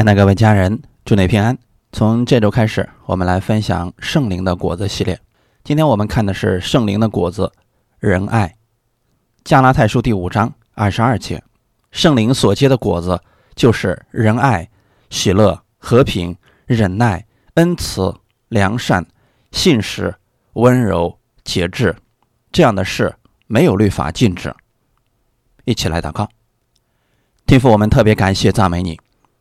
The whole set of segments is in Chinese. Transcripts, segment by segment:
亲爱的各位家人，祝你平安。从这周开始，我们来分享圣灵的果子系列。今天我们看的是圣灵的果子——仁爱。加拉太书第五章二十二节，圣灵所结的果子就是仁爱、喜乐、和平、忍耐、恩慈、良善、信实、温柔、节制。这样的事没有律法禁止。一起来祷告，天父，我们特别感谢赞美你。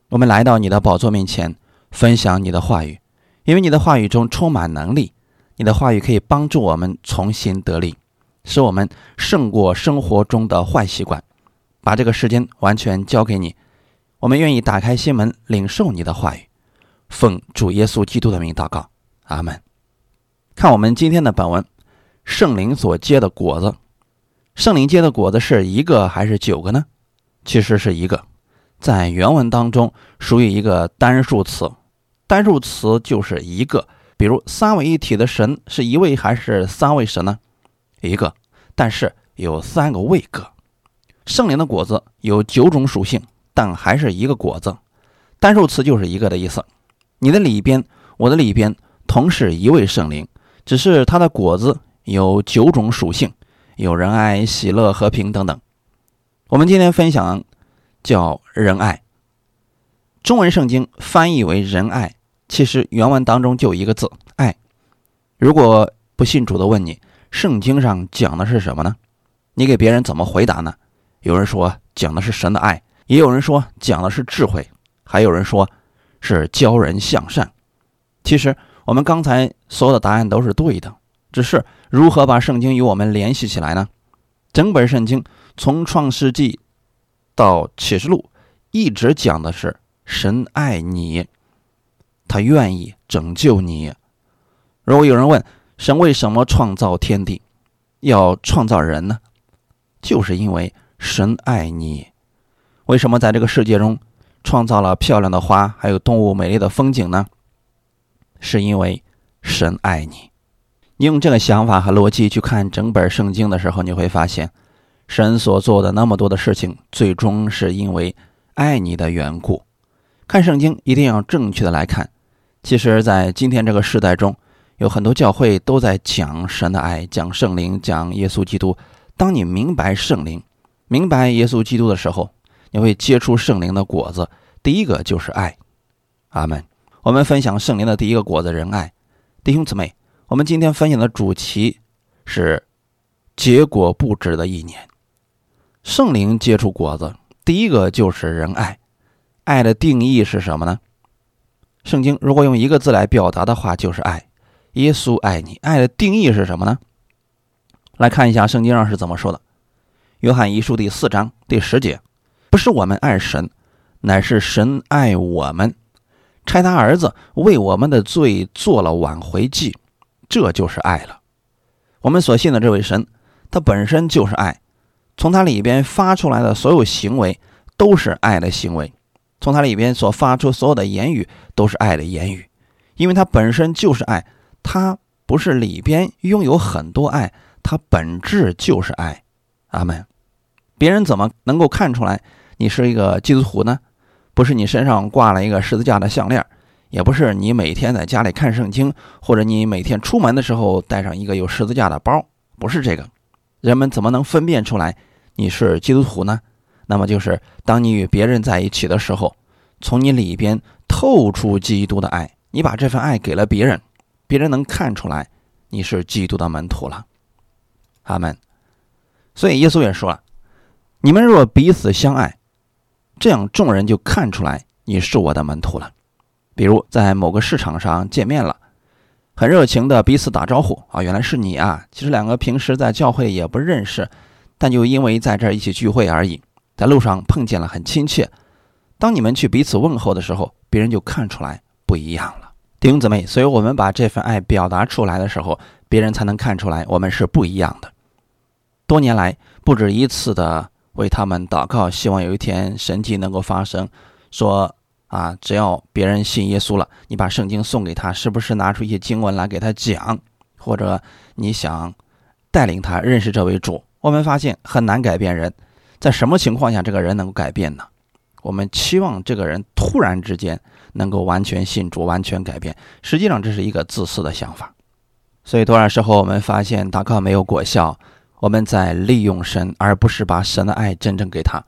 我们来到你的宝座面前，分享你的话语，因为你的话语中充满能力，你的话语可以帮助我们重新得力，使我们胜过生活中的坏习惯。把这个时间完全交给你，我们愿意打开心门，领受你的话语。奉主耶稣基督的名祷告，阿门。看我们今天的本文，圣灵所结的果子，圣灵结的果子是一个还是九个呢？其实是一个。在原文当中，属于一个单数词，单数词就是一个。比如三位一体的神是一位还是三位神呢？一个，但是有三个位格。圣灵的果子有九种属性，但还是一个果子。单数词就是一个的意思。你的里边，我的里边，同是一位圣灵，只是它的果子有九种属性，有仁爱、喜乐、和平等等。我们今天分享。叫仁爱，中文圣经翻译为仁爱，其实原文当中就一个字爱。如果不信主的问你，圣经上讲的是什么呢？你给别人怎么回答呢？有人说讲的是神的爱，也有人说讲的是智慧，还有人说是教人向善。其实我们刚才所有的答案都是对的，只是如何把圣经与我们联系起来呢？整本圣经从创世纪。到启示录，一直讲的是神爱你，他愿意拯救你。如果有人问神为什么创造天地，要创造人呢？就是因为神爱你。为什么在这个世界中创造了漂亮的花，还有动物、美丽的风景呢？是因为神爱你。你用这个想法和逻辑去看整本圣经的时候，你会发现。神所做的那么多的事情，最终是因为爱你的缘故。看圣经一定要正确的来看。其实，在今天这个时代中，有很多教会都在讲神的爱，讲圣灵，讲耶稣基督。当你明白圣灵、明白耶稣基督的时候，你会结出圣灵的果子。第一个就是爱。阿门。我们分享圣灵的第一个果子——仁爱。弟兄姊妹，我们今天分享的主题是结果不止的一年。圣灵结出果子，第一个就是仁爱。爱的定义是什么呢？圣经如果用一个字来表达的话，就是爱。耶稣爱你，爱的定义是什么呢？来看一下圣经上是怎么说的。约翰一书第四章第十节：不是我们爱神，乃是神爱我们，差他儿子为我们的罪做了挽回祭，这就是爱了。我们所信的这位神，他本身就是爱。从它里边发出来的所有行为都是爱的行为，从它里边所发出所有的言语都是爱的言语，因为它本身就是爱，它不是里边拥有很多爱，它本质就是爱。阿门。别人怎么能够看出来你是一个基督徒呢？不是你身上挂了一个十字架的项链，也不是你每天在家里看圣经，或者你每天出门的时候带上一个有十字架的包，不是这个。人们怎么能分辨出来？你是基督徒呢，那么就是当你与别人在一起的时候，从你里边透出基督的爱，你把这份爱给了别人，别人能看出来你是基督的门徒了。阿门。所以耶稣也说了：“你们若彼此相爱，这样众人就看出来你是我的门徒了。”比如在某个市场上见面了，很热情的彼此打招呼啊，原来是你啊！其实两个平时在教会也不认识。但就因为在这儿一起聚会而已，在路上碰见了很亲切。当你们去彼此问候的时候，别人就看出来不一样了，弟兄姊妹。所以我们把这份爱表达出来的时候，别人才能看出来我们是不一样的。多年来不止一次的为他们祷告，希望有一天神迹能够发生。说啊，只要别人信耶稣了，你把圣经送给他，是不是拿出一些经文来给他讲，或者你想带领他认识这位主？我们发现很难改变人，在什么情况下这个人能够改变呢？我们期望这个人突然之间能够完全信主、完全改变，实际上这是一个自私的想法。所以多少时候我们发现祷告没有果效，我们在利用神，而不是把神的爱真正给他。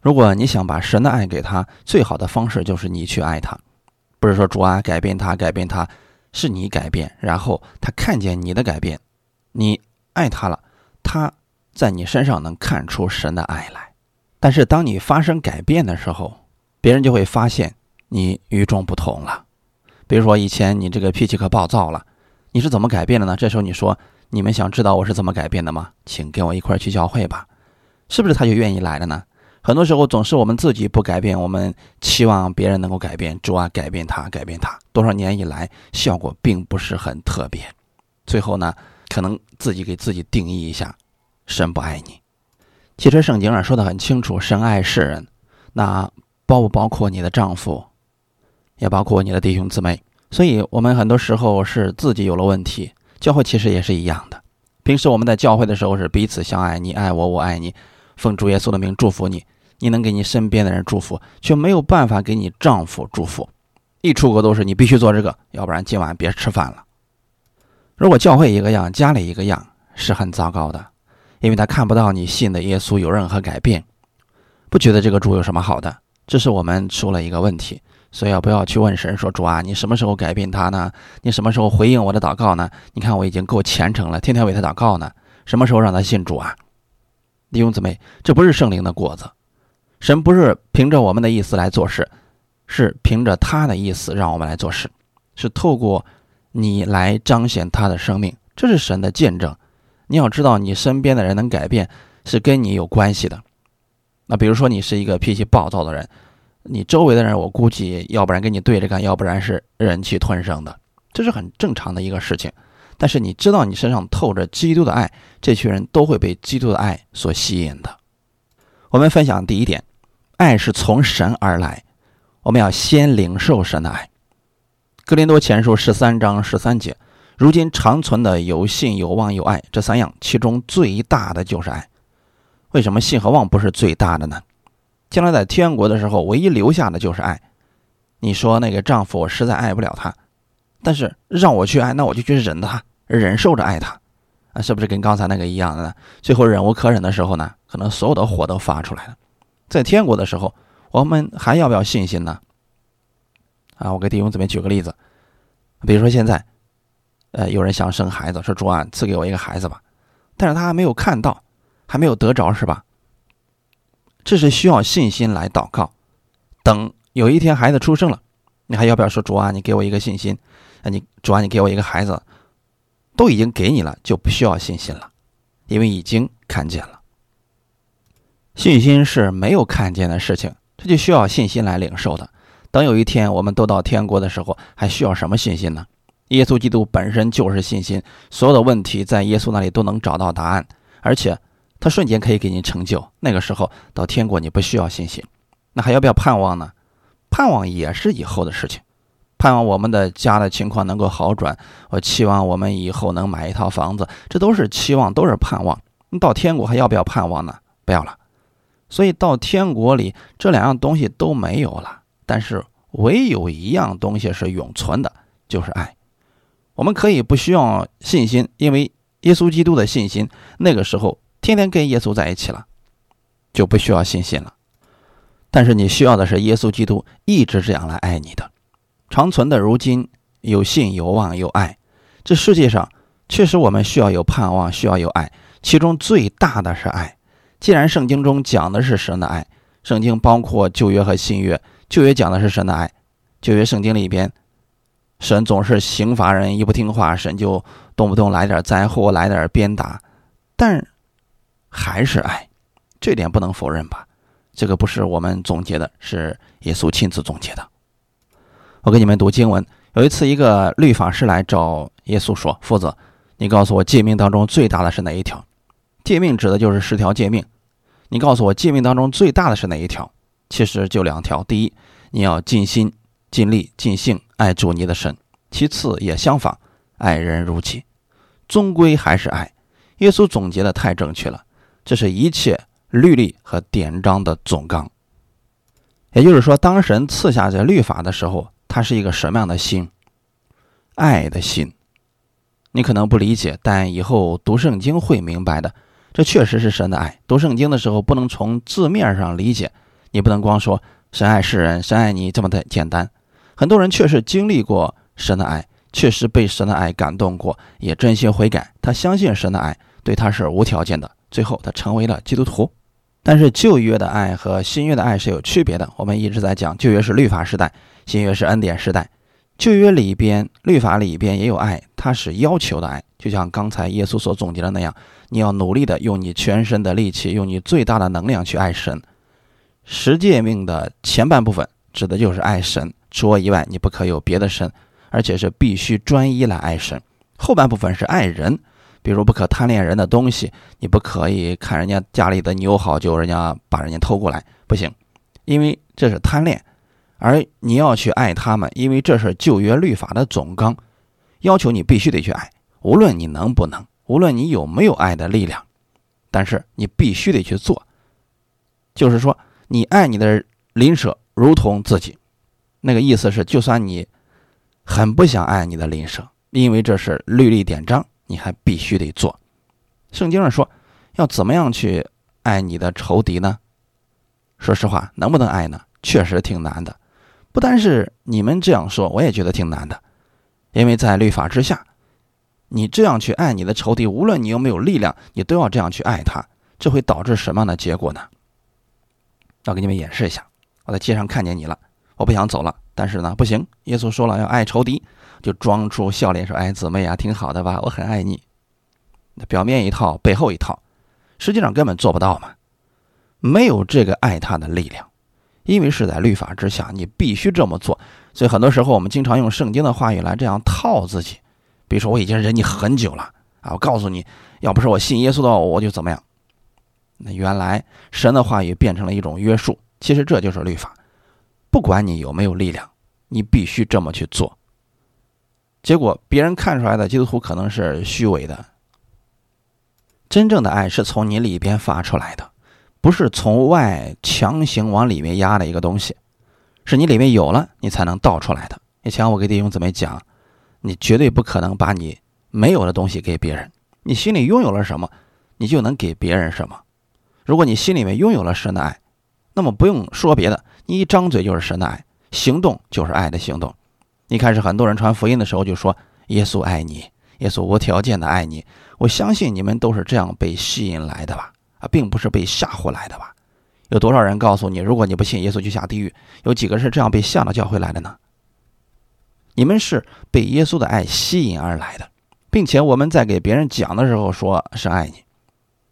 如果你想把神的爱给他，最好的方式就是你去爱他，不是说主啊改变他，改变他，是你改变，然后他看见你的改变，你爱他了，他在你身上能看出神的爱来。但是当你发生改变的时候，别人就会发现你与众不同了。比如说以前你这个脾气可暴躁了，你是怎么改变的呢？这时候你说你们想知道我是怎么改变的吗？请跟我一块去教会吧，是不是他就愿意来了呢？很多时候总是我们自己不改变，我们期望别人能够改变。主啊，改变他，改变他。多少年以来，效果并不是很特别。最后呢，可能自己给自己定义一下，神不爱你。其实圣经上说的很清楚，神爱世人，那包不包括你的丈夫，也包括你的弟兄姊妹。所以，我们很多时候是自己有了问题。教会其实也是一样的。平时我们在教会的时候是彼此相爱，你爱我，我爱你，奉主耶稣的名祝福你。你能给你身边的人祝福，却没有办法给你丈夫祝福。一出国都是你必须做这个，要不然今晚别吃饭了。如果教会一个样，家里一个样，是很糟糕的，因为他看不到你信的耶稣有任何改变，不觉得这个主有什么好的。这是我们出了一个问题，所以要不要去问神说：“主啊，你什么时候改变他呢？你什么时候回应我的祷告呢？你看我已经够虔诚了，天天为他祷告呢，什么时候让他信主啊？”弟兄姊妹，这不是圣灵的果子。神不是凭着我们的意思来做事，是凭着他的意思让我们来做事，是透过你来彰显他的生命，这是神的见证。你要知道，你身边的人能改变，是跟你有关系的。那比如说，你是一个脾气暴躁的人，你周围的人，我估计要不然跟你对着干，要不然是忍气吞声的，这是很正常的一个事情。但是你知道，你身上透着基督的爱，这群人都会被基督的爱所吸引的。我们分享第一点。爱是从神而来，我们要先领受神的爱。格林多前书十三章十三节，如今长存的有信、有望、有爱这三样，其中最大的就是爱。为什么信和望不是最大的呢？将来在天国的时候，唯一留下的就是爱。你说那个丈夫，我实在爱不了他，但是让我去爱，那我就去忍他，忍受着爱他，啊，是不是跟刚才那个一样的呢？最后忍无可忍的时候呢，可能所有的火都发出来了。在天国的时候，我们还要不要信心呢？啊，我给弟兄姊妹举个例子，比如说现在，呃，有人想生孩子，说主啊，赐给我一个孩子吧，但是他还没有看到，还没有得着，是吧？这是需要信心来祷告。等有一天孩子出生了，你还要不要说主啊，你给我一个信心？啊，你主啊，你给我一个孩子，都已经给你了，就不需要信心了，因为已经看见了。信心是没有看见的事情，这就需要信心来领受的。等有一天我们都到天国的时候，还需要什么信心呢？耶稣基督本身就是信心，所有的问题在耶稣那里都能找到答案，而且他瞬间可以给你成就。那个时候到天国你不需要信心，那还要不要盼望呢？盼望也是以后的事情，盼望我们的家的情况能够好转，我期望我们以后能买一套房子，这都是期望，都是盼望。你到天国还要不要盼望呢？不要了。所以到天国里，这两样东西都没有了，但是唯有一样东西是永存的，就是爱。我们可以不需要信心，因为耶稣基督的信心，那个时候天天跟耶稣在一起了，就不需要信心了。但是你需要的是耶稣基督一直这样来爱你的，长存的如今有信有望有爱。这世界上确实我们需要有盼望，需要有爱，其中最大的是爱。既然圣经中讲的是神的爱，圣经包括旧约和新约，旧约讲的是神的爱，旧约圣经里边，神总是刑罚人，一不听话，神就动不动来点灾祸，来点鞭打，但还是爱，这点不能否认吧？这个不是我们总结的，是耶稣亲自总结的。我给你们读经文，有一次一个律法师来找耶稣说：“夫子，你告诉我诫命当中最大的是哪一条？”诫命指的就是十条诫命。你告诉我，诫命当中最大的是哪一条？其实就两条。第一，你要尽心、尽力、尽兴爱主你的神；其次也相仿，爱人如己。终归还是爱。耶稣总结的太正确了，这是一切律例和典章的总纲。也就是说，当神赐下这律法的时候，他是一个什么样的心？爱的心。你可能不理解，但以后读圣经会明白的。这确实是神的爱。读圣经的时候，不能从字面上理解，你不能光说神爱世人，神爱你这么的简单。很多人确实经历过神的爱，确实被神的爱感动过，也真心悔改。他相信神的爱对他是无条件的，最后他成为了基督徒。但是旧约的爱和新约的爱是有区别的。我们一直在讲，旧约是律法时代，新约是恩典时代。旧约里边，律法里边也有爱，它是要求的爱，就像刚才耶稣所总结的那样，你要努力的用你全身的力气，用你最大的能量去爱神。十诫命的前半部分指的就是爱神，除我以外你不可有别的神，而且是必须专一来爱神。后半部分是爱人，比如不可贪恋人的东西，你不可以看人家家里的牛好，就人家把人家偷过来，不行，因为这是贪恋。而你要去爱他们，因为这是旧约律法的总纲，要求你必须得去爱，无论你能不能，无论你有没有爱的力量，但是你必须得去做。就是说，你爱你的邻舍如同自己，那个意思是，就算你很不想爱你的邻舍，因为这是律例典章，你还必须得做。圣经上说，要怎么样去爱你的仇敌呢？说实话，能不能爱呢？确实挺难的。不单是你们这样说，我也觉得挺难的，因为在律法之下，你这样去爱你的仇敌，无论你有没有力量，你都要这样去爱他，这会导致什么样的结果呢？要给你们演示一下，我在街上看见你了，我不想走了，但是呢，不行，耶稣说了要爱仇敌，就装出笑脸说：“哎，姊妹啊，挺好的吧？我很爱你。”表面一套，背后一套，实际上根本做不到嘛，没有这个爱他的力量。因为是在律法之下，你必须这么做，所以很多时候我们经常用圣经的话语来这样套自己。比如说，我已经忍你很久了啊，我告诉你，要不是我信耶稣的话，我就怎么样。那原来神的话语变成了一种约束，其实这就是律法。不管你有没有力量，你必须这么去做。结果别人看出来的基督徒可能是虚伪的，真正的爱是从你里边发出来的。不是从外强行往里面压的一个东西，是你里面有了，你才能倒出来的。以前我给弟兄姊妹讲，你绝对不可能把你没有的东西给别人。你心里拥有了什么，你就能给别人什么。如果你心里面拥有了神的爱，那么不用说别的，你一张嘴就是神的爱，行动就是爱的行动。一开始很多人传福音的时候就说耶稣爱你，耶稣无条件的爱你。我相信你们都是这样被吸引来的吧。啊并不是被吓唬来的吧？有多少人告诉你，如果你不信耶稣就下地狱？有几个是这样被吓到教会来的呢？你们是被耶稣的爱吸引而来的，并且我们在给别人讲的时候说是爱你。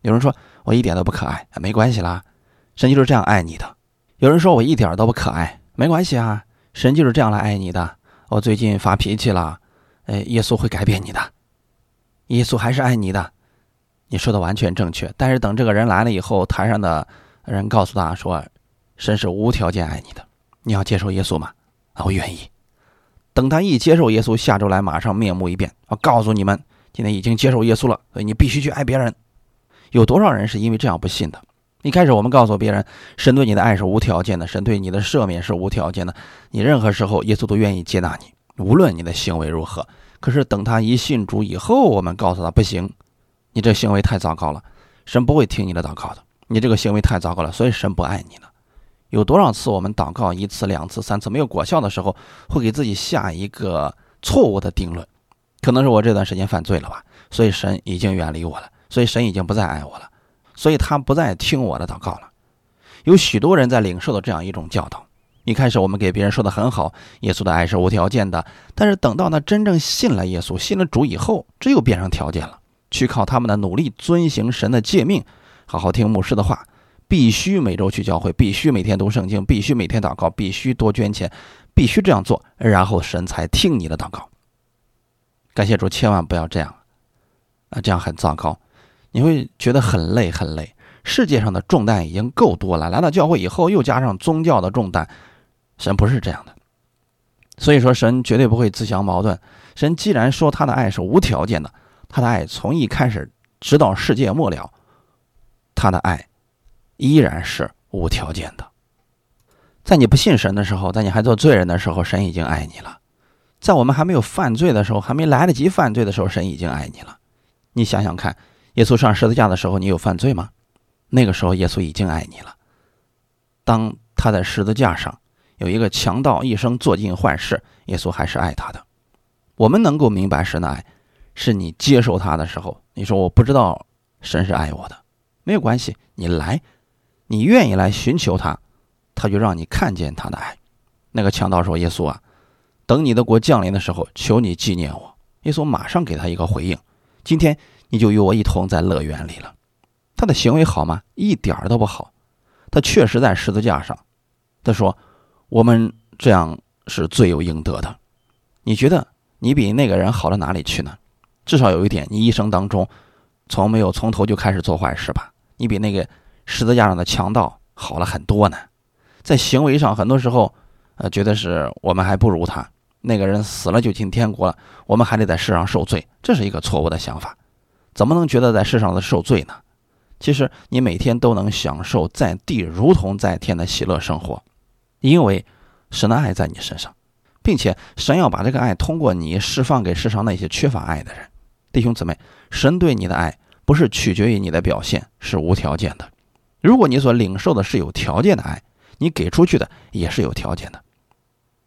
有人说我一点都不可爱，没关系啦，神就是这样爱你的。有人说我一点都不可爱，没关系啊，神就是这样来爱你的。我最近发脾气了，哎，耶稣会改变你的，耶稣还是爱你的。你说的完全正确，但是等这个人来了以后，台上的人告诉他说：“神是无条件爱你的，你要接受耶稣吗？”啊，我愿意。等他一接受耶稣，下周来马上面目一变。我告诉你们，今天已经接受耶稣了，所以你必须去爱别人。有多少人是因为这样不信的？一开始我们告诉别人，神对你的爱是无条件的，神对你的赦免是无条件的，你任何时候耶稣都愿意接纳你，无论你的行为如何。可是等他一信主以后，我们告诉他不行。你这行为太糟糕了，神不会听你的祷告的。你这个行为太糟糕了，所以神不爱你了。有多少次我们祷告一次、两次、三次没有果效的时候，会给自己下一个错误的定论？可能是我这段时间犯罪了吧，所以神已经远离我了，所以神已经不再爱我了，所以他不再听我的祷告了。有许多人在领受的这样一种教导。一开始我们给别人说的很好，耶稣的爱是无条件的，但是等到他真正信了耶稣、信了主以后，这又变成条件了。去靠他们的努力遵行神的诫命，好好听牧师的话，必须每周去教会，必须每天读圣经，必须每天祷告，必须多捐钱，必须这样做，然后神才听你的祷告。感谢主，千万不要这样，啊，这样很糟糕，你会觉得很累很累。世界上的重担已经够多了，来到教会以后又加上宗教的重担，神不是这样的。所以说，神绝对不会自相矛盾。神既然说他的爱是无条件的。他的爱从一开始直到世界末了，他的爱依然是无条件的。在你不信神的时候，在你还做罪人的时候，神已经爱你了；在我们还没有犯罪的时候，还没来得及犯罪的时候，神已经爱你了。你想想看，耶稣上十字架的时候，你有犯罪吗？那个时候，耶稣已经爱你了。当他在十字架上有一个强盗一生做尽坏事，耶稣还是爱他的。我们能够明白神的爱，是你接受他的时候，你说我不知道神是爱我的，没有关系，你来，你愿意来寻求他，他就让你看见他的爱。那个强盗说：“耶稣啊，等你的国降临的时候，求你纪念我。”耶稣马上给他一个回应：“今天你就与我一同在乐园里了。”他的行为好吗？一点儿都不好。他确实在十字架上，他说：“我们这样是罪有应得的。”你觉得你比那个人好到哪里去呢？至少有一点，你一生当中从没有从头就开始做坏事吧？你比那个十字架上的强盗好了很多呢。在行为上，很多时候，呃，觉得是我们还不如他。那个人死了就进天国了，我们还得在世上受罪，这是一个错误的想法。怎么能觉得在世上的受罪呢？其实你每天都能享受在地如同在天的喜乐生活，因为神的爱在你身上，并且神要把这个爱通过你释放给世上那些缺乏爱的人。弟兄姊妹，神对你的爱不是取决于你的表现，是无条件的。如果你所领受的是有条件的爱，你给出去的也是有条件的。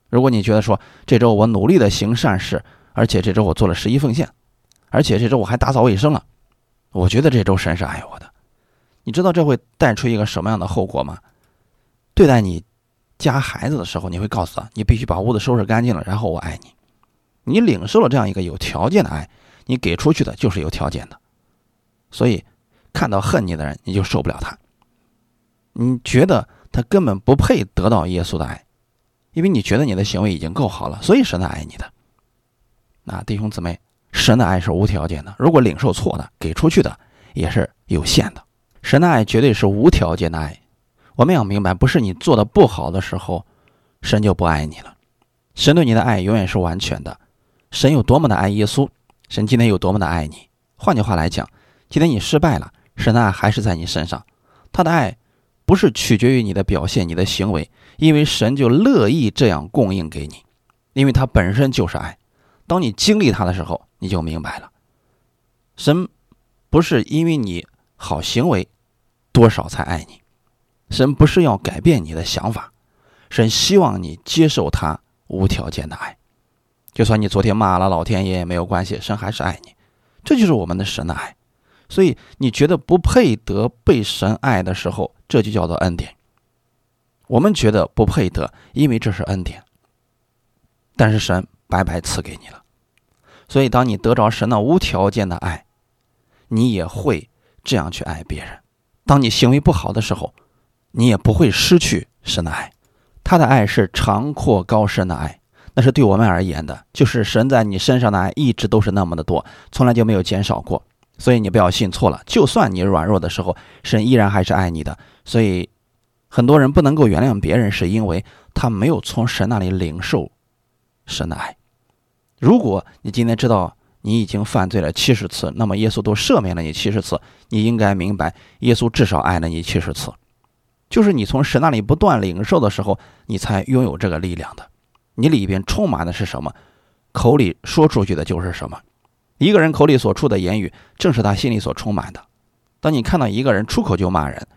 如果你觉得说这周我努力的行善事，而且这周我做了十一奉献，而且这周我还打扫卫生了，我觉得这周神是爱我的。你知道这会带出一个什么样的后果吗？对待你家孩子的时候，你会告诉他，你必须把屋子收拾干净了，然后我爱你。你领受了这样一个有条件的爱，你给出去的就是有条件的。所以，看到恨你的人，你就受不了他。你觉得他根本不配得到耶稣的爱，因为你觉得你的行为已经够好了，所以神才爱你的。那弟兄姊妹，神的爱是无条件的，如果领受错的，给出去的也是有限的。神的爱绝对是无条件的爱，我们要明白，不是你做的不好的时候，神就不爱你了。神对你的爱永远是完全的。神有多么的爱耶稣，神今天有多么的爱你。换句话来讲，今天你失败了，神的爱还是在你身上。他的爱不是取决于你的表现、你的行为，因为神就乐意这样供应给你，因为他本身就是爱。当你经历他的时候，你就明白了，神不是因为你好行为。多少才爱你？神不是要改变你的想法，神希望你接受他无条件的爱。就算你昨天骂了老天爷也没有关系，神还是爱你。这就是我们的神的爱。所以你觉得不配得被神爱的时候，这就叫做恩典。我们觉得不配得，因为这是恩典。但是神白白赐给你了。所以当你得着神的无条件的爱，你也会这样去爱别人。当你行为不好的时候，你也不会失去神的爱。他的爱是长阔高深的爱，那是对我们而言的，就是神在你身上的爱一直都是那么的多，从来就没有减少过。所以你不要信错了，就算你软弱的时候，神依然还是爱你的。所以很多人不能够原谅别人，是因为他没有从神那里领受神的爱。如果你今天知道，你已经犯罪了七十次，那么耶稣都赦免了你七十次。你应该明白，耶稣至少爱了你七十次。就是你从神那里不断领受的时候，你才拥有这个力量的。你里边充满的是什么？口里说出去的就是什么。一个人口里所出的言语，正是他心里所充满的。当你看到一个人出口就骂人，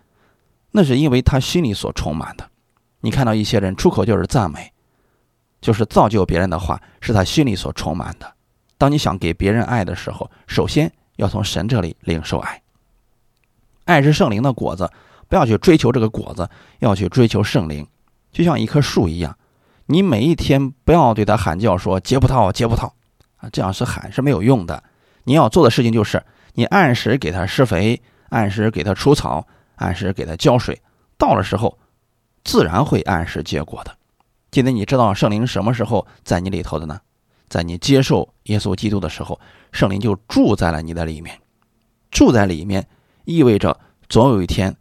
那是因为他心里所充满的。你看到一些人出口就是赞美，就是造就别人的话，是他心里所充满的。当你想给别人爱的时候，首先要从神这里领受爱。爱是圣灵的果子，不要去追求这个果子，要去追求圣灵。就像一棵树一样，你每一天不要对它喊叫说结葡萄结葡萄啊，这样是喊是没有用的。你要做的事情就是，你按时给它施肥，按时给它除草，按时给它浇水，到了时候，自然会按时结果的。今天你知道圣灵什么时候在你里头的呢？在你接受耶稣基督的时候，圣灵就住在了你的里面，住在里面意味着总有一天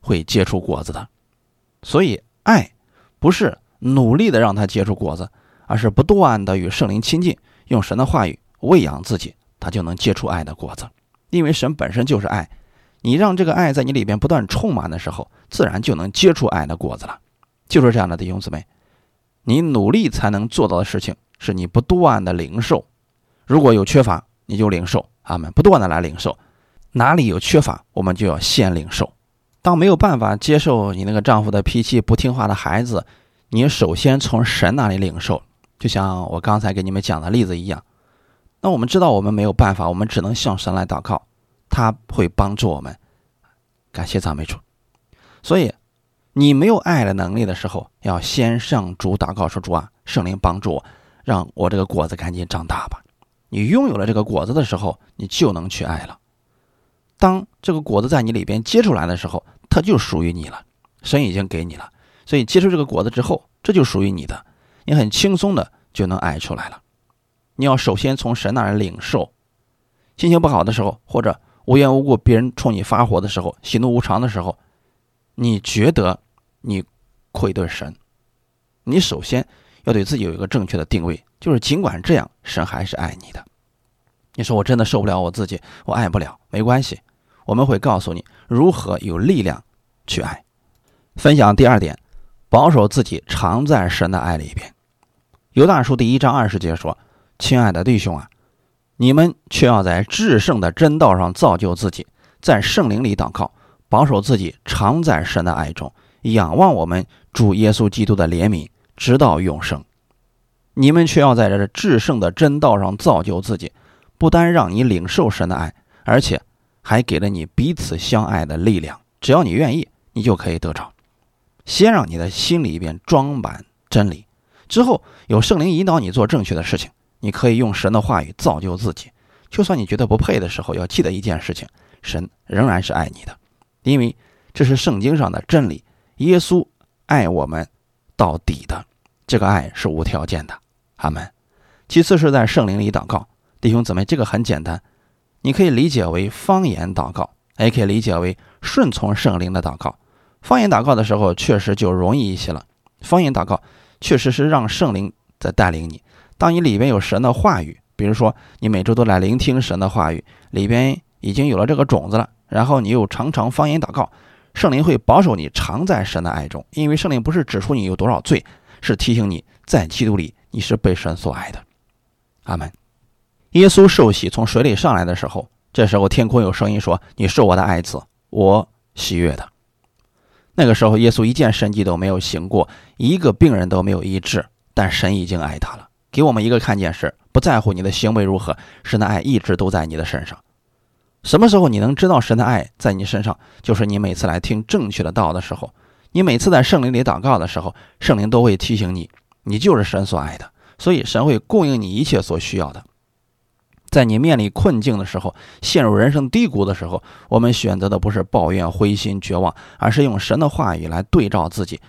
会结出果子的。所以，爱不是努力的让他结出果子，而是不断的与圣灵亲近，用神的话语喂养自己，他就能结出爱的果子。因为神本身就是爱，你让这个爱在你里边不断充满的时候，自然就能结出爱的果子了。就是这样的弟兄姊妹，你努力才能做到的事情，是你不断的领受。如果有缺乏，你就领受，阿门，不断的来领受。哪里有缺乏，我们就要先领受。当没有办法接受你那个丈夫的脾气不听话的孩子，你首先从神那里领受。就像我刚才给你们讲的例子一样，那我们知道我们没有办法，我们只能向神来祷告，他会帮助我们。感谢赞美主。所以，你没有爱的能力的时候，要先向主祷告说：“主啊，圣灵帮助我，让我这个果子赶紧长大吧。”你拥有了这个果子的时候，你就能去爱了。当这个果子在你里边结出来的时候，它就属于你了。神已经给你了，所以结出这个果子之后，这就属于你的。你很轻松的就能爱出来了。你要首先从神那儿领受。心情不好的时候，或者无缘无故别人冲你发火的时候，喜怒无常的时候，你觉得你愧对神，你首先要对自己有一个正确的定位，就是尽管这样，神还是爱你的。你说我真的受不了我自己，我爱不了，没关系。我们会告诉你如何有力量去爱。分享第二点，保守自己常在神的爱里边。犹大书第一章二十节说：“亲爱的弟兄啊，你们却要在至圣的真道上造就自己，在圣灵里祷告，保守自己常在神的爱中，仰望我们主耶稣基督的怜悯，直到永生。你们却要在这至圣的真道上造就自己，不单让你领受神的爱，而且。”还给了你彼此相爱的力量，只要你愿意，你就可以得着。先让你的心里边装满真理，之后有圣灵引导你做正确的事情，你可以用神的话语造就自己。就算你觉得不配的时候，要记得一件事情：神仍然是爱你的，因为这是圣经上的真理。耶稣爱我们到底的，这个爱是无条件的。阿门。其次是在圣灵里祷告，弟兄姊妹，这个很简单。你可以理解为方言祷告，也可以理解为顺从圣灵的祷告。方言祷告的时候，确实就容易一些了。方言祷告确实是让圣灵在带领你。当你里边有神的话语，比如说你每周都来聆听神的话语，里边已经有了这个种子了，然后你又常常方言祷告，圣灵会保守你常在神的爱中，因为圣灵不是指出你有多少罪，是提醒你在基督里你是被神所爱的。阿门。耶稣受洗从水里上来的时候，这时候天空有声音说：“你是我的爱子，我喜悦的。”那个时候，耶稣一件神迹都没有行过，一个病人都没有医治，但神已经爱他了。给我们一个看见是：不在乎你的行为如何，神的爱一直都在你的身上。什么时候你能知道神的爱在你身上？就是你每次来听正确的道的时候，你每次在圣灵里祷告的时候，圣灵都会提醒你，你就是神所爱的，所以神会供应你一切所需要的。在你面临困境的时候，陷入人生低谷的时候，我们选择的不是抱怨、灰心、绝望，而是用神的话语来对照自己，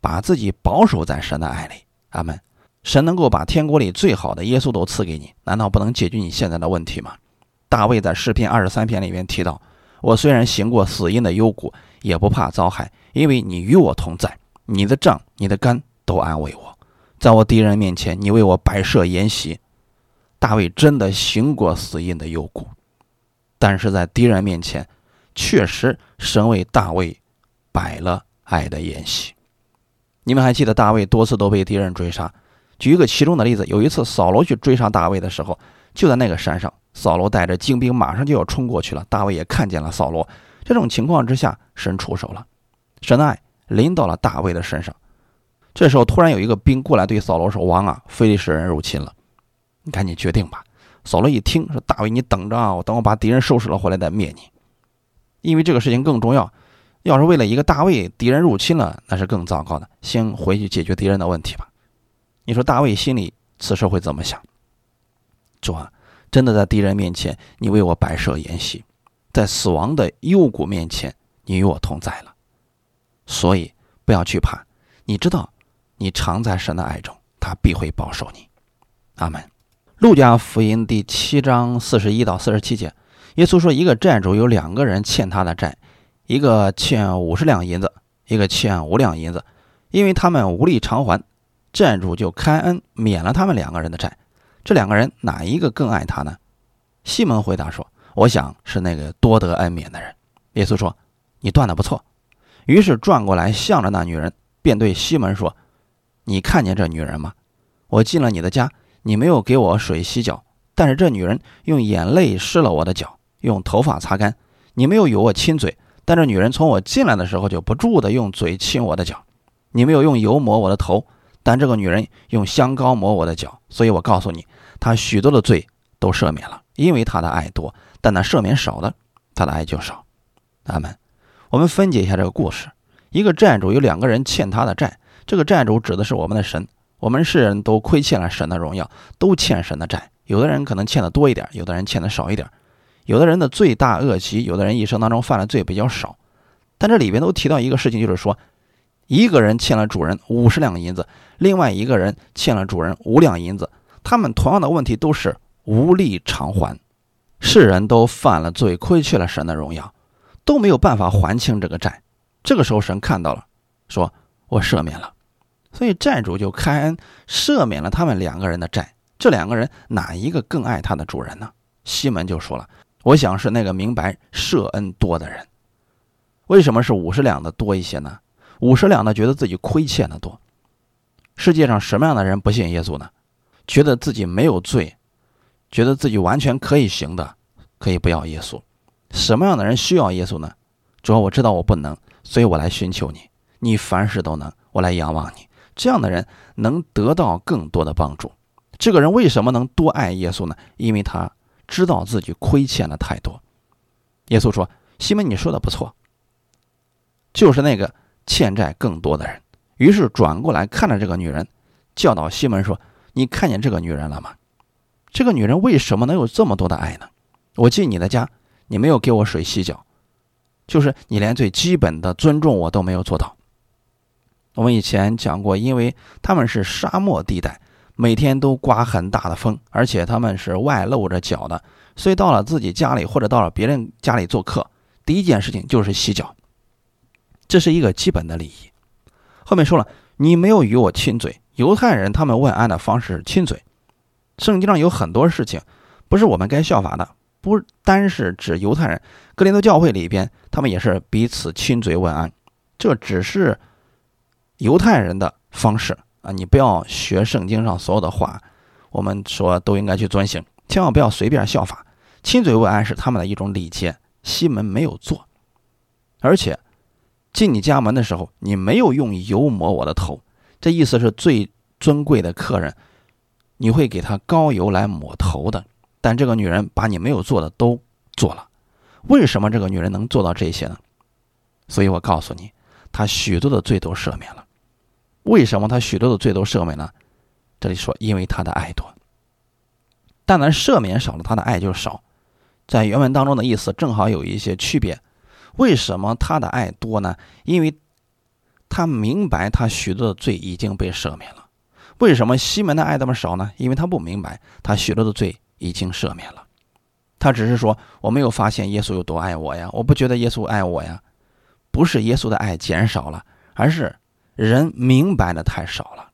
把自己保守在神的爱里。阿门。神能够把天国里最好的耶稣都赐给你，难道不能解决你现在的问题吗？大卫在诗篇二十三篇里面提到：“我虽然行过死荫的幽谷，也不怕遭害，因为你与我同在，你的杖、你的杆都安慰我。在我敌人面前，你为我摆设筵席。”大卫真的行过死荫的幽谷，但是在敌人面前，确实神为大卫摆了爱的筵席。你们还记得大卫多次都被敌人追杀？举一个其中的例子，有一次扫罗去追杀大卫的时候，就在那个山上，扫罗带着精兵马上就要冲过去了。大卫也看见了扫罗，这种情况之下，神出手了，神的爱临到了大卫的身上。这时候突然有一个兵过来对扫罗说：“王啊，非利士人入侵了。”你赶紧决定吧。扫罗一听说大卫，你等着啊！我等我把敌人收拾了回来再灭你。因为这个事情更重要。要是为了一个大卫，敌人入侵了，那是更糟糕的。先回去解决敌人的问题吧。你说大卫心里此时会怎么想？主啊，真的在敌人面前，你为我摆设筵席，在死亡的幽谷面前，你与我同在了。所以不要惧怕，你知道，你常在神的爱中，他必会保守你。阿门。路加福音第七章四十一到四十七节，耶稣说：“一个债主有两个人欠他的债，一个欠五十两银子，一个欠五两银子。因为他们无力偿还，债主就开恩免了他们两个人的债。这两个人哪一个更爱他呢？”西门回答说：“我想是那个多得恩免的人。”耶稣说：“你断的不错。”于是转过来向着那女人便对西门说：“你看见这女人吗？我进了你的家，你没有给我水洗脚，但是这女人用眼泪湿了我的脚，用头发擦干。你没有与我亲嘴，但这女人从我进来的时候就不住的用嘴亲我的脚。你没有用油抹我的头，但这个女人用香膏抹我的脚。所以我告诉你，他许多的罪都赦免了，因为他的爱多；但那赦免少的，他的爱就少。”阿门。我们分解一下这个故事：一个债主有两个人欠他的债，这个债主指的是我们的神。我们世人都亏欠了神的荣耀，都欠神的债。有的人可能欠的多一点，有的人欠的少一点。有的人的罪大恶极，有的人一生当中犯的罪比较少。但这里边都提到一个事情，就是说，一个人欠了主人五十两银子，另外一个人欠了主人五两银子，他们同样的问题都是无力偿还。世人都犯了罪，亏欠了神的荣耀。都没有办法还清这个债，这个时候神看到了，说：“我赦免了。”所以债主就开恩赦免了他们两个人的债。这两个人哪一个更爱他的主人呢？西门就说了：“我想是那个明白赦恩多的人。为什么是五十两的多一些呢？五十两的觉得自己亏欠的多。世界上什么样的人不信耶稣呢？觉得自己没有罪，觉得自己完全可以行的，可以不要耶稣。”什么样的人需要耶稣呢？主要我知道我不能，所以我来寻求你。你凡事都能，我来仰望你。这样的人能得到更多的帮助。这个人为什么能多爱耶稣呢？因为他知道自己亏欠了太多。耶稣说：“西门，你说的不错，就是那个欠债更多的人。”于是转过来看着这个女人，教导西门说：“你看见这个女人了吗？这个女人为什么能有这么多的爱呢？我进你的家。”你没有给我水洗脚，就是你连最基本的尊重我都没有做到。我们以前讲过，因为他们是沙漠地带，每天都刮很大的风，而且他们是外露着脚的，所以到了自己家里或者到了别人家里做客，第一件事情就是洗脚，这是一个基本的礼仪。后面说了，你没有与我亲嘴。犹太人他们问安的方式是亲嘴，圣经上有很多事情不是我们该效法的。不单是指犹太人，格林多教会里边，他们也是彼此亲嘴问安。这只是犹太人的方式啊！你不要学圣经上所有的话，我们说都应该去遵行，千万不要随便效法。亲嘴问安是他们的一种礼节，西门没有做，而且进你家门的时候，你没有用油抹我的头，这意思是最尊贵的客人，你会给他高油来抹头的。但这个女人把你没有做的都做了，为什么这个女人能做到这些呢？所以我告诉你，她许多的罪都赦免了。为什么她许多的罪都赦免了？这里说，因为她的爱多。但咱赦免少了，她的爱就少。在原文当中的意思正好有一些区别。为什么她的爱多呢？因为他明白他许多的罪已经被赦免了。为什么西门的爱那么少呢？因为他不明白他许多的罪。已经赦免了，他只是说我没有发现耶稣有多爱我呀，我不觉得耶稣爱我呀，不是耶稣的爱减少了，而是人明白的太少了。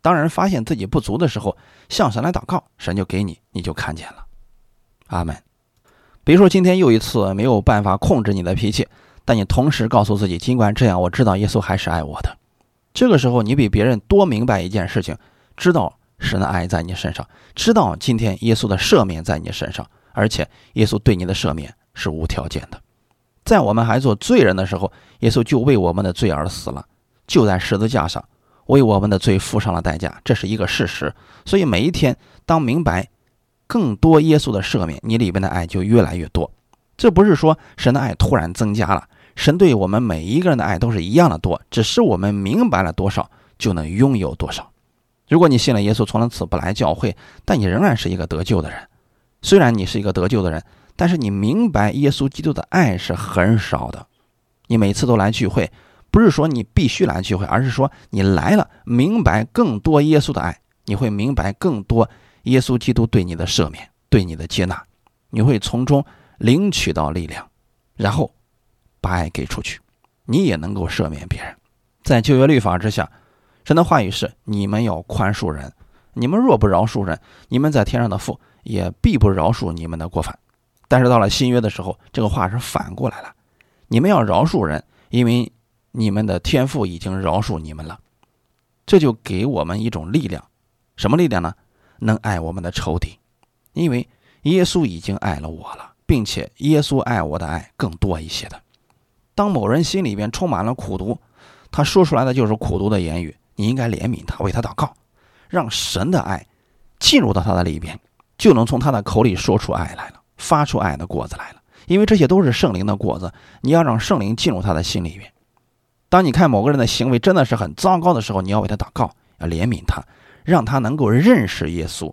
当人发现自己不足的时候，向神来祷告，神就给你，你就看见了。阿门。比如说今天又一次没有办法控制你的脾气，但你同时告诉自己，尽管这样，我知道耶稣还是爱我的。这个时候，你比别人多明白一件事情，知道。神的爱在你身上，知道今天耶稣的赦免在你身上，而且耶稣对你的赦免是无条件的。在我们还做罪人的时候，耶稣就为我们的罪而死了，就在十字架上为我们的罪付上了代价，这是一个事实。所以每一天，当明白更多耶稣的赦免，你里边的爱就越来越多。这不是说神的爱突然增加了，神对我们每一个人的爱都是一样的多，只是我们明白了多少，就能拥有多少。如果你信了耶稣，从此不来教会，但你仍然是一个得救的人。虽然你是一个得救的人，但是你明白耶稣基督的爱是很少的。你每次都来聚会，不是说你必须来聚会，而是说你来了，明白更多耶稣的爱，你会明白更多耶稣基督对你的赦免、对你的接纳，你会从中领取到力量，然后把爱给出去，你也能够赦免别人。在旧约律法之下。神的话语是：你们要宽恕人，你们若不饶恕人，你们在天上的父也必不饶恕你们的过犯。但是到了新约的时候，这个话是反过来了：你们要饶恕人，因为你们的天父已经饶恕你们了。这就给我们一种力量，什么力量呢？能爱我们的仇敌，因为耶稣已经爱了我了，并且耶稣爱我的爱更多一些的。当某人心里边充满了苦毒，他说出来的就是苦毒的言语，你应该怜悯他，为他祷告，让神的爱进入到他的里边，就能从他的口里说出爱来了，发出爱的果子来了。因为这些都是圣灵的果子，你要让圣灵进入他的心里边。当你看某个人的行为真的是很糟糕的时候，你要为他祷告，要怜悯他，让他能够认识耶稣。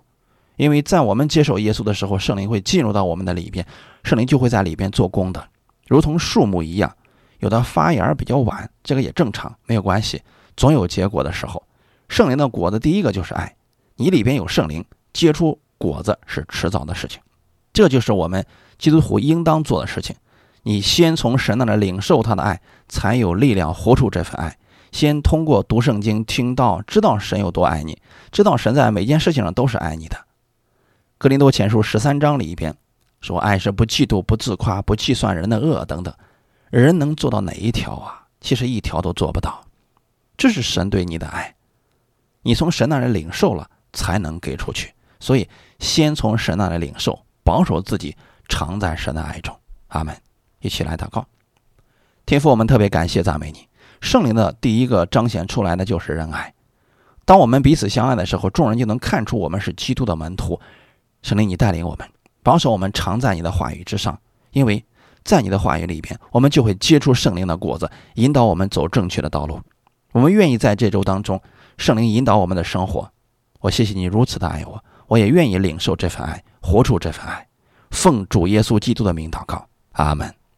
因为在我们接受耶稣的时候，圣灵会进入到我们的里边，圣灵就会在里边做工的，如同树木一样，有的发芽比较晚，这个也正常，没有关系，总有结果的时候。圣灵的果子第一个就是爱，你里边有圣灵，结出果子是迟早的事情，这就是我们基督徒应当做的事情。你先从神那里领受他的爱，才有力量活出这份爱。先通过读圣经、听到，知道神有多爱你，知道神在每件事情上都是爱你的。格林多前书十三章里边说：“爱是不嫉妒、不自夸、不计算人的恶等等。”人能做到哪一条啊？其实一条都做不到。这是神对你的爱，你从神那里领受了，才能给出去。所以，先从神那里领受，保守自己，常在神的爱中。阿门。一起来祷告，天父，我们特别感谢赞美你。圣灵的第一个彰显出来的就是仁爱。当我们彼此相爱的时候，众人就能看出我们是基督的门徒。圣灵，你带领我们，保守我们常在你的话语之上，因为在你的话语里边，我们就会结出圣灵的果子，引导我们走正确的道路。我们愿意在这周当中，圣灵引导我们的生活。我谢谢你如此的爱我，我也愿意领受这份爱，活出这份爱。奉主耶稣基督的名祷告，阿门。